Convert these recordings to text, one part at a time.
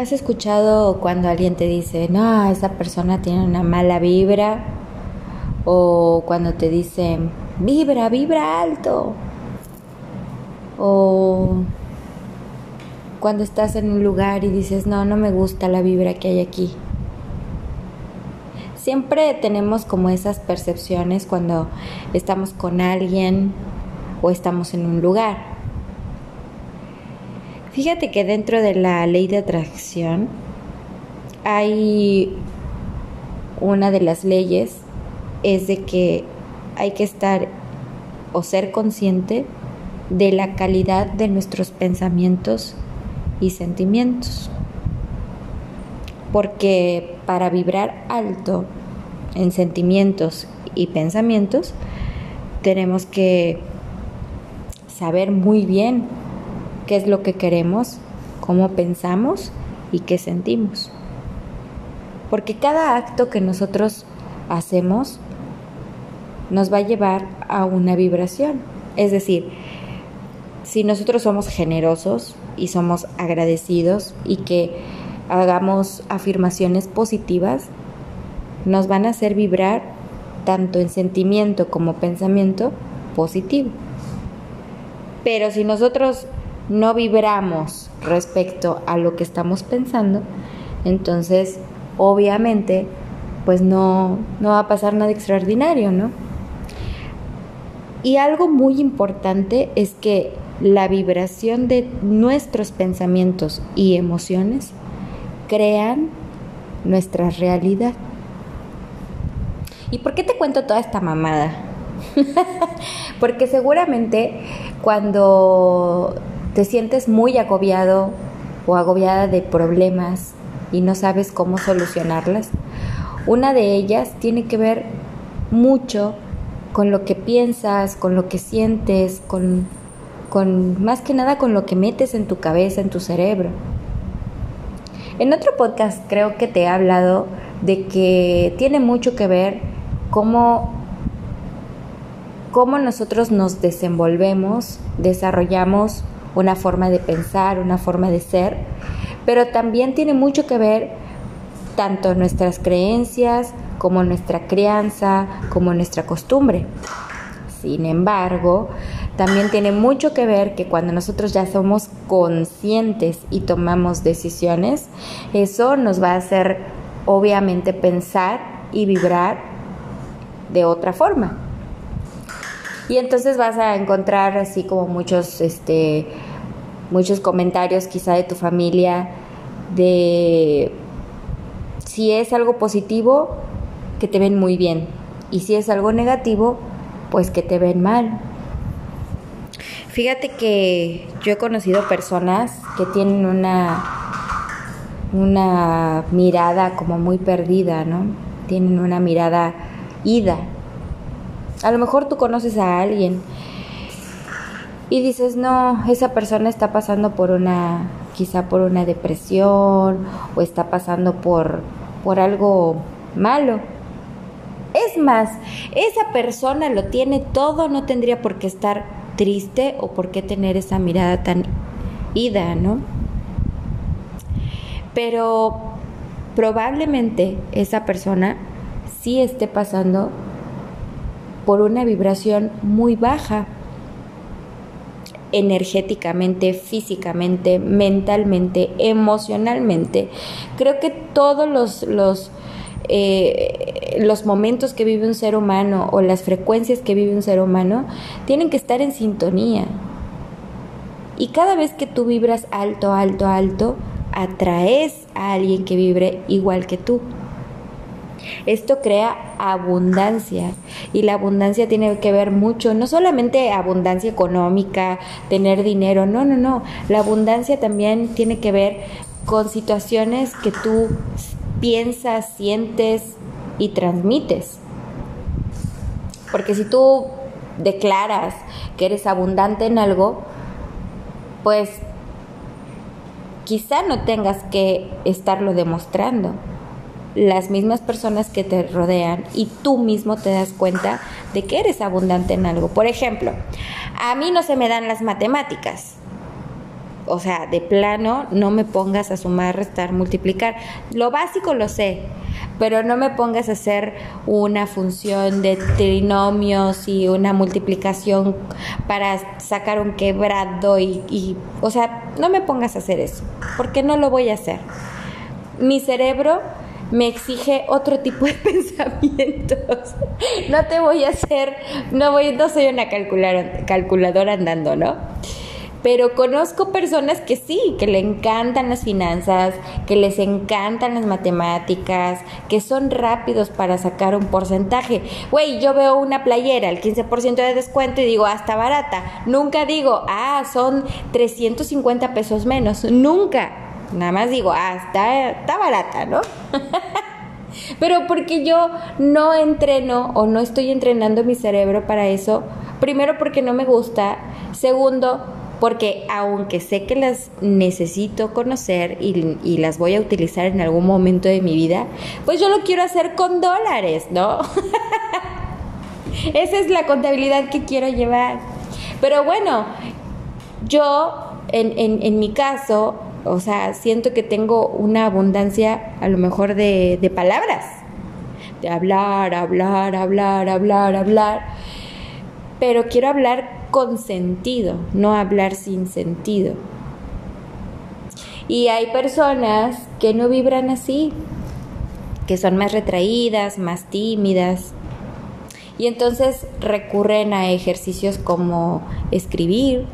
¿Has escuchado cuando alguien te dice, no, esa persona tiene una mala vibra? O cuando te dicen, vibra, vibra alto. O cuando estás en un lugar y dices, no, no me gusta la vibra que hay aquí. Siempre tenemos como esas percepciones cuando estamos con alguien o estamos en un lugar. Fíjate que dentro de la ley de atracción hay una de las leyes es de que hay que estar o ser consciente de la calidad de nuestros pensamientos y sentimientos. Porque para vibrar alto en sentimientos y pensamientos, tenemos que saber muy bien qué es lo que queremos, cómo pensamos y qué sentimos. Porque cada acto que nosotros hacemos nos va a llevar a una vibración. Es decir, si nosotros somos generosos y somos agradecidos y que hagamos afirmaciones positivas, nos van a hacer vibrar tanto en sentimiento como pensamiento positivo. Pero si nosotros no vibramos respecto a lo que estamos pensando, entonces obviamente pues no, no va a pasar nada extraordinario, ¿no? Y algo muy importante es que la vibración de nuestros pensamientos y emociones crean nuestra realidad. ¿Y por qué te cuento toda esta mamada? Porque seguramente cuando te sientes muy agobiado o agobiada de problemas y no sabes cómo solucionarlas, una de ellas tiene que ver mucho con lo que piensas, con lo que sientes, con, con más que nada con lo que metes en tu cabeza, en tu cerebro. En otro podcast creo que te he hablado de que tiene mucho que ver cómo, cómo nosotros nos desenvolvemos, desarrollamos una forma de pensar, una forma de ser, pero también tiene mucho que ver tanto nuestras creencias como nuestra crianza, como nuestra costumbre. Sin embargo, también tiene mucho que ver que cuando nosotros ya somos conscientes y tomamos decisiones, eso nos va a hacer obviamente pensar y vibrar de otra forma. Y entonces vas a encontrar así como muchos, este, muchos comentarios quizá de tu familia de si es algo positivo, que te ven muy bien. Y si es algo negativo, pues que te ven mal. Fíjate que yo he conocido personas que tienen una, una mirada como muy perdida, ¿no? Tienen una mirada ida a lo mejor tú conoces a alguien y dices, no, esa persona está pasando por una, quizá por una depresión o está pasando por, por algo malo. Es más, esa persona lo tiene todo, no tendría por qué estar triste o por qué tener esa mirada tan ida, ¿no? Pero probablemente esa persona sí esté pasando por una vibración muy baja energéticamente, físicamente, mentalmente, emocionalmente. Creo que todos los, los, eh, los momentos que vive un ser humano o las frecuencias que vive un ser humano tienen que estar en sintonía. Y cada vez que tú vibras alto, alto, alto, atraes a alguien que vibre igual que tú. Esto crea abundancia y la abundancia tiene que ver mucho, no solamente abundancia económica, tener dinero, no, no, no, la abundancia también tiene que ver con situaciones que tú piensas, sientes y transmites. Porque si tú declaras que eres abundante en algo, pues quizá no tengas que estarlo demostrando las mismas personas que te rodean y tú mismo te das cuenta de que eres abundante en algo. Por ejemplo, a mí no se me dan las matemáticas. o sea, de plano, no me pongas a sumar, restar, multiplicar. Lo básico lo sé, pero no me pongas a hacer una función de trinomios y una multiplicación para sacar un quebrado y, y, o sea, no me pongas a hacer eso, porque no lo voy a hacer. Mi cerebro me exige otro tipo de pensamientos. No te voy a hacer, no voy, no soy una calculadora, andando, ¿no? Pero conozco personas que sí, que le encantan las finanzas, que les encantan las matemáticas, que son rápidos para sacar un porcentaje. Güey, yo veo una playera al 15% de descuento y digo, hasta barata. Nunca digo, ah, son 350 pesos menos. Nunca. Nada más digo, ah, está, está barata, ¿no? Pero porque yo no entreno o no estoy entrenando mi cerebro para eso. Primero porque no me gusta. Segundo, porque aunque sé que las necesito conocer y, las voy a utilizar en algún momento de mi vida, pues yo lo quiero hacer con dólares, ¿no? Esa es la contabilidad que quiero llevar. Pero bueno, yo en, en, mi caso, o sea, siento que tengo una abundancia a lo mejor de, de palabras, de hablar, hablar, hablar, hablar, hablar, pero quiero hablar con sentido, no hablar sin sentido. Y hay personas que no vibran así, que son más retraídas, más tímidas. Y entonces recurren a ejercicios como escribir.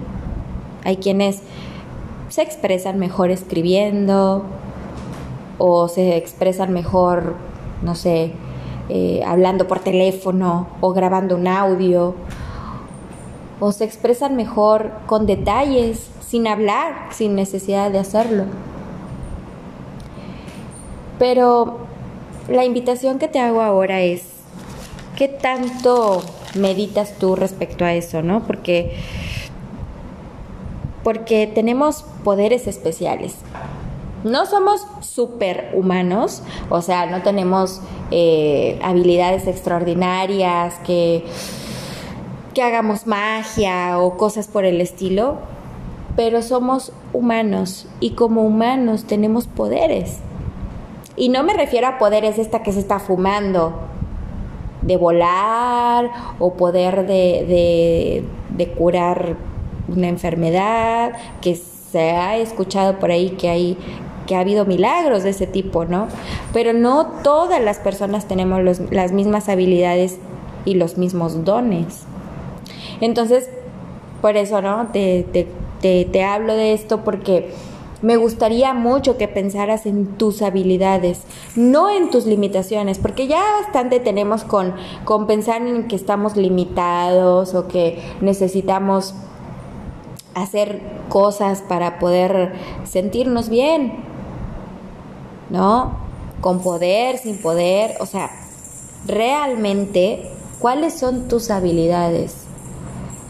Hay quienes se expresan mejor escribiendo o se expresan mejor, no sé, eh, hablando por teléfono o grabando un audio o se expresan mejor con detalles, sin hablar, sin necesidad de hacerlo. Pero la invitación que te hago ahora es, ¿qué tanto meditas tú respecto a eso, no? Porque, porque tenemos poderes especiales. No somos superhumanos, o sea, no tenemos eh, habilidades extraordinarias que que hagamos magia o cosas por el estilo, pero somos humanos y como humanos tenemos poderes. Y no me refiero a poderes esta que se está fumando, de volar o poder de, de, curar una enfermedad, que se ha escuchado por ahí que hay que ha habido milagros de ese tipo, ¿no? Pero no todas las personas tenemos las mismas habilidades y los mismos dones. Entonces, por eso, ¿no? Te, te, te, hablo de esto porque me gustaría mucho que pensaras en tus habilidades, no en tus limitaciones, porque ya bastante tenemos con, con pensar en que estamos limitados o que necesitamos hacer cosas para poder sentirnos bien, ¿no? Con poder, sin poder, o sea, realmente, ¿cuáles son tus habilidades?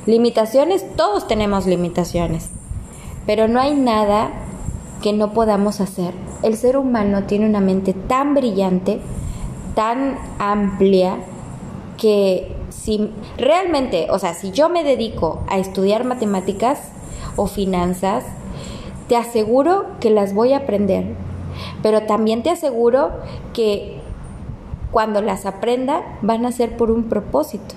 Limitaciones, todos tenemos limitaciones, pero no hay nada que no podamos hacer. El ser humano tiene una mente tan brillante, tan amplia, que si realmente, o sea, si yo me dedico a estudiar matemáticas o finanzas, te aseguro que las voy a aprender, pero también te aseguro que cuando las aprenda van a ser por un propósito.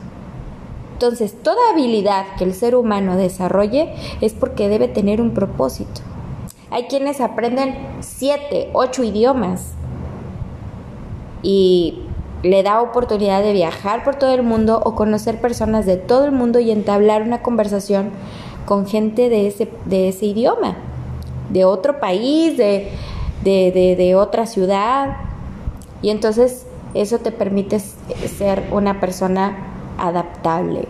Entonces, toda habilidad que el ser humano desarrolle es porque debe tener un propósito. Hay quienes aprenden siete, ocho idiomas y le da oportunidad de viajar por todo el mundo o conocer personas de todo el mundo y entablar una conversación con gente de ese, de ese idioma, de otro país, de, de, de otra ciudad. Y entonces eso te permite ser una persona adaptable.